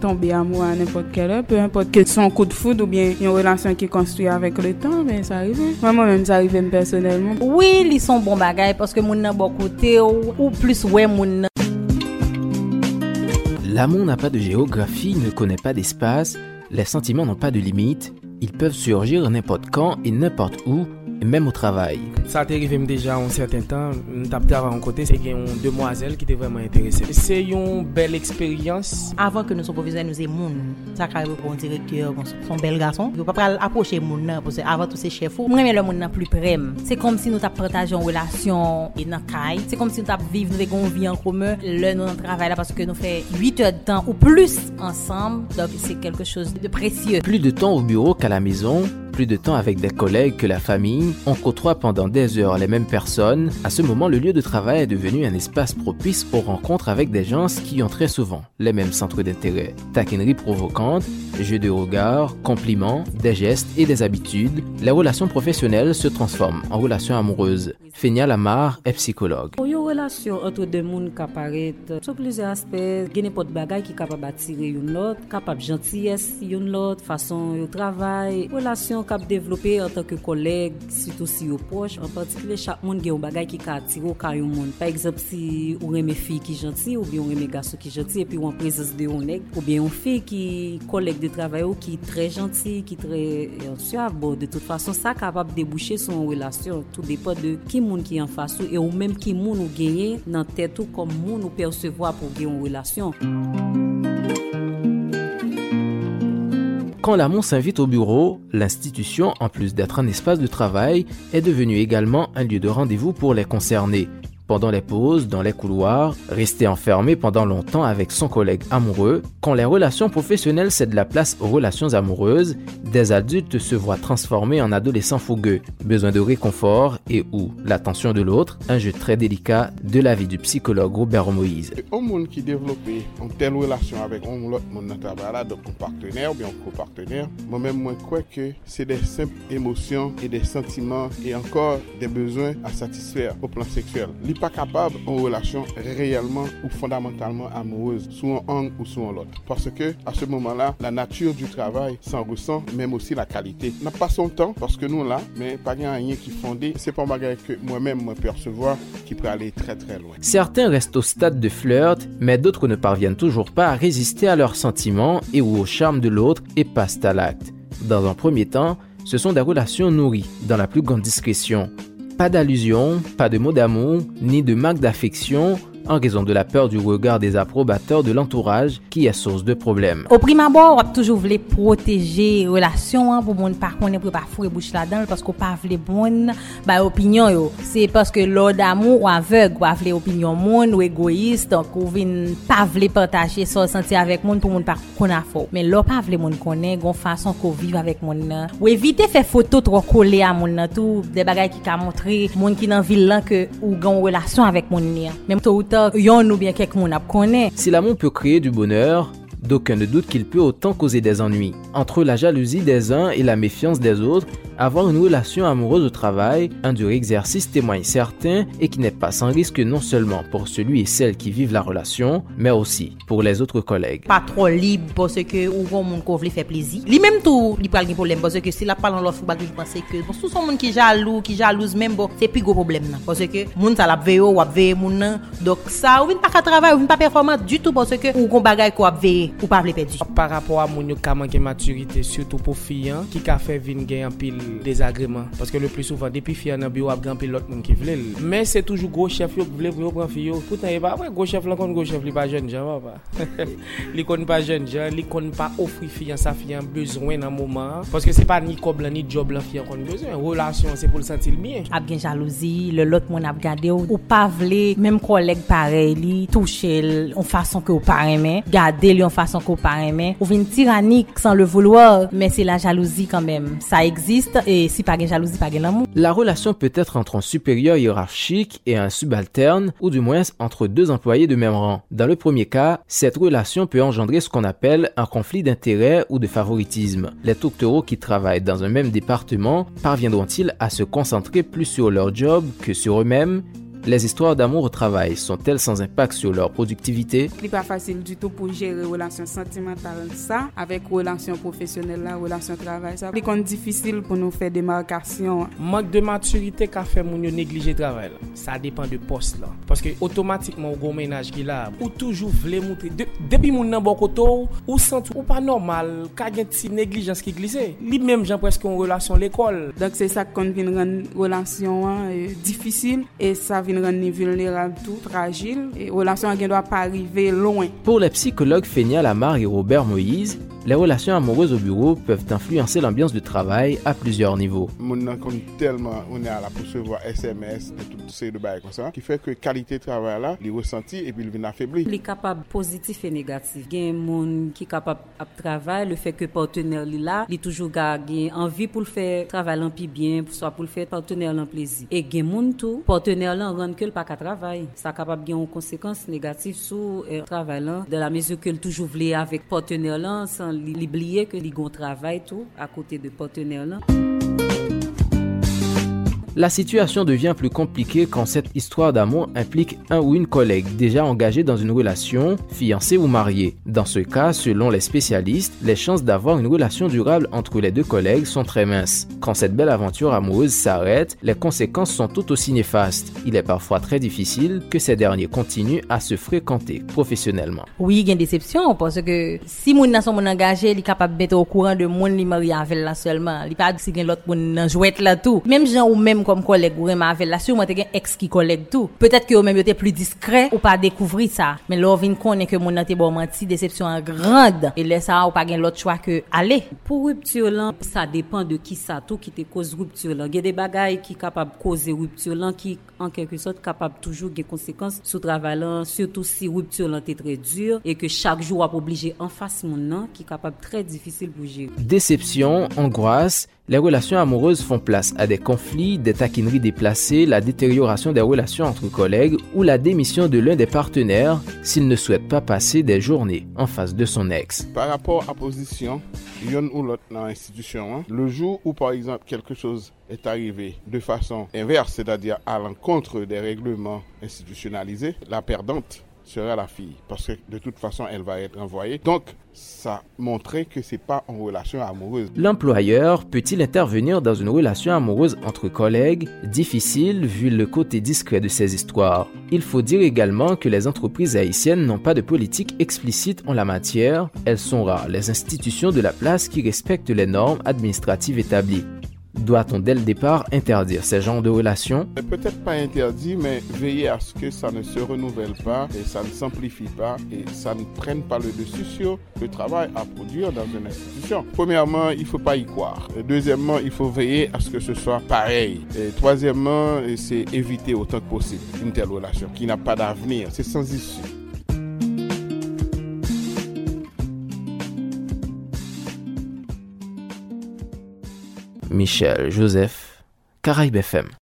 tomber amoureux à n'importe quelle heure, peu importe que son coup de foudre ou bien une relation qui est construite avec le temps, mais ça arrive. Moi-même, ça arrive personnellement. Oui, ils sont bons bagages parce que mon nan bon côté ou, ou plus ouais mon. L'amour n'a pas de géographie, ne connaît pas d'espace, les sentiments n'ont pas de limite, ils peuvent surgir n'importe quand et n'importe où, même au travail. Ça t'est arrivé déjà un certain temps, t'as travaillé en côté, c'est une demoiselle qui était vraiment intéressée. C'est une belle expérience. Avant que nous soyons professeurs, nous sommes moun. Ça arrive pour un directeur, son bel garçon. Il ne pas approcher moun parce que avant tout c'est chef. Moi mais le moun plus près. C'est comme si nous partagé une relation et dans caille. C'est comme si nous avons vécu une vie en commun. Là nous travaillons là parce que nous faisons 8 heures de temps ou plus ensemble. Donc c'est quelque chose de précieux. Plus de temps au bureau qu'à la maison, plus de temps avec des collègues que la famille, on côtoie pendant des heures les mêmes personnes, à ce moment le lieu de travail est devenu un espace propice aux rencontres avec des gens qui ont très souvent les mêmes centres d'intérêt. Taquinerie provocante, jeux de regard, compliments, des gestes et des habitudes, les relations professionnelles se transforment en relations amoureuses. Fenia Lamar est psychologue. relasyon antre de moun kaparet, sou plize asper, gene pot bagay ki kapab atire yon lot, kapab jantyes yon lot, fason yon travay, relasyon kap devlope antre ke koleg, sito si yon poch, an patikile chak moun gen yon bagay ki ka atire ou ka yon moun. Par exemple, si ou reme fi ki janty, ou bien ou reme gaso ki janty, epi ou an prezes de yon neg, ou bien ou fi ki koleg de travay ou ki tre janty, ki tre yon suav, bo, de tout fason, sa kapab debouche son relasyon, tout depa de ki moun ki yon fasyon, e ou menm ki moun ou gen Quand l'amour s'invite au bureau, l'institution, en plus d'être un espace de travail, est devenue également un lieu de rendez-vous pour les concernés pendant les pauses, dans les couloirs, rester enfermé pendant longtemps avec son collègue amoureux, quand les relations professionnelles cèdent la place aux relations amoureuses, des adultes se voient transformés en adolescents fougueux, besoin de réconfort et ou l'attention de l'autre, un jeu très délicat de la vie du psychologue Robert Moïse. Un monde qui développe une telle relation avec un monde travail donc un partenaire ou bien un copartenaire, moi-même moi crois que c'est des simples émotions et des sentiments et encore des besoins à satisfaire au plan sexuel pas capable en relation réellement ou fondamentalement amoureuse, soit un ou soit l'autre. Parce que à ce moment-là, la nature du travail s'en ressent, même aussi la qualité. N'a pas son temps parce que nous là, mais pas rien qui fondé. C'est pas malgré que moi-même me percevoir qui peut aller très très loin. Certains restent au stade de flirt, mais d'autres ne parviennent toujours pas à résister à leurs sentiments et ou au charme de l'autre et passent à l'acte. Dans un premier temps, ce sont des relations nourries, dans la plus grande discrétion, pas d'allusion, pas de mots d'amour, ni de marque d'affection, en raison de la peur du regard des approbateurs de l'entourage qui est source de problèmes. Au prime abord, on toujours voulu protéger relation hein, pour ne pas pour pas fourrer bouche là-dedans parce qu'on pas voulu bonne bah opinion C'est parce que l'ordre d'amour ou aveugle ou voulu opinion monde ou égoïste donc on vient pas voulu partager son senti avec monde pour monde pas qu'on a faux. Mais l'on pas voulu monde connaît gon façon qu'on vive avec monde ou éviter faire photo trop collé à monde tout des bagages qui a montré monde qui dans ville là que ou gon relation avec monde. Même tôt ou tôt Si l'amour peut créer du bonheur, d'aucun ne doute qu'il peut autant causer des ennuis. Entre la jalousie des uns et la méfiance des autres, avoir une relation amoureuse au travail, un dur exercice témoigne certain et qui n'est pas sans risque non seulement pour celui et celle qui vivent la relation, mais aussi pour les autres collègues. Pas trop libre parce que ou bon monde qu'on faire plaisir. Lui même tout, il parle de problème parce que si la parle en l'offre, je pense que bon, tout son monde qui jaloux, qui jalouse même bon, c'est plus gros problème parce que monde ça la veille ou veille moun donc ça ou pas travailler, ou vient pas performant du tout parce que ou gon bagay ko veille ou pa vle pedi. Par rapport a moun yo ka manke maturite, surtout pou fiyan, ki ka fe vin gen yon pil desagreman. Paske le pli souvan, depi fiyan nan biyo ap gen pil lot moun ki vle. Men se toujou gwo chef yo vle vle pran fiyo. Poutan e ba, wè gwo chef lan kon gwo chef li pa jen jan, wè pa. li kon pa jen jan, li kon pa ofri fiyan sa fiyan bezwen nan mouman. Paske se pa ni kob lan, ni job lan fiyan kon bezwen. Relasyon se pou l sentil miye. Ap gen jalouzi, le lot moun ap gade ou, ou pa vle, menm koleg pare li, touche l, on fason ke ou pare men, gade li, on fason façon ou pas aimer ou vient tyrannique sans le vouloir mais c'est la jalousie quand même ça existe et si pas de jalousie, pas de l'amour. La relation peut être entre un supérieur hiérarchique et un subalterne, ou du moins entre deux employés de même rang. Dans le premier cas, cette relation peut engendrer ce qu'on appelle un conflit d'intérêt ou de favoritisme. Les doctoraux qui travaillent dans un même département parviendront-ils à se concentrer plus sur leur job que sur eux-mêmes? les histoires d'amour au travail sont-elles sans impact sur leur productivité? Li pa fasil du tout pou jere relasyon sentimental sa, avek relasyon profesyonel la, relasyon travay sa. Li kon difisil pou nou fe demarkasyon. manque de maturité ka fe moun yo neglije travail, la. Sa depan de Là. Parce que automatiquement, ou goun menaj ki la, ou toujours vle montrer. De, depuis moun nan bokoto, ou sentou ou pas normal, ka gen ti négligence qui glisse. Li menm gens presque ou relasyon l'ekol. Dok se sa kon vin ren relasyon an, e, euh, difisil, e sa vin vin ren ni vulnerab tout, fragil, e relasyon gen do a pa rive loin. Pour la psychologue Fenia Lamar et Robert Moïse, les relations amoureuses au bureau peuvent influencer l'ambiance de travail à plusieurs niveaux. Maintenant, tellement on est à la recevoir SMS et toutes ces de bails comme ça, qui fait que qualité de travail là, les ressentis et puis il vient affaibli. Les capables positifs et négatifs. Il y a un monde qui est capable de travailler, le fait que partenaire là, il toujours gagné envie pour le faire travailler en plus bien, soit pour le faire partenaire en plaisir. Et il y a monde tout, partenaire là, rend que le pas qu'à travail. Ça capable de une conséquence négative sur le travail là, dans la mesure que toujours voulait avec partenaire là, sans san li, li bliye ke li gon travay tou a kote de partener lan. La situation devient plus compliquée quand cette histoire d'amour implique un ou une collègue déjà engagée dans une relation, fiancée ou mariée. Dans ce cas, selon les spécialistes, les chances d'avoir une relation durable entre les deux collègues sont très minces. Quand cette belle aventure amoureuse s'arrête, les conséquences sont tout aussi néfastes. Il est parfois très difficile que ces derniers continuent à se fréquenter professionnellement. Oui, gen déception, parce que si moun nan son moun engagé, li kapab bete au courant de moun li mari avel la seulement. Li pa si gen lot moun nan jouet la tout. Même gens ou même m kom koleg ou remavel la, sûrement te gen ex ki koleg tou. Peut-être que ou même yo te plus discret ou pas découvrir ça. Mais là, vin konnen que mon nan te bon menti, déception en grande. Et là, ça ou pas gen l'autre choix que aller. Pour rupture lan, ça dépend de qui ça tout qui te cause rupture lan. Gen des bagailles qui capable causer rupture lan qui en quelque sorte capable toujours gen conséquences sous travail lan, surtout si rupture lan te très dur et que chaque jour a obligé en face mon nan qui capable très difficile pour gérer. Déception, angoisse, les relations amoureuses font place à des conflits, des taquineries déplacées, la détérioration des relations entre collègues ou la démission de l'un des partenaires s'il ne souhaite pas passer des journées en face de son ex. Par rapport à position, yon ou l'autre dans l'institution, hein, le jour où par exemple quelque chose est arrivé de façon inverse, c'est-à-dire à l'encontre des règlements institutionnalisés, la perdante sera la fille parce que de toute façon elle va être envoyée. Donc ça montrait que c'est pas en relation amoureuse. L'employeur peut-il intervenir dans une relation amoureuse entre collègues? Difficile vu le côté discret de ces histoires. Il faut dire également que les entreprises haïtiennes n'ont pas de politique explicite en la matière. Elles sont rares les institutions de la place qui respectent les normes administratives établies. Doit-on dès le départ interdire ces genres de relations? Peut-être pas interdit, mais veiller à ce que ça ne se renouvelle pas et ça ne s'amplifie pas et ça ne prenne pas le dessus sur le travail à produire dans une institution. Premièrement, il faut pas y croire. Deuxièmement, il faut veiller à ce que ce soit pareil. Troisièmement, c'est éviter autant que possible une telle relation qui n'a pas d'avenir. C'est sans issue. Michel Joseph, Caraïbes FM.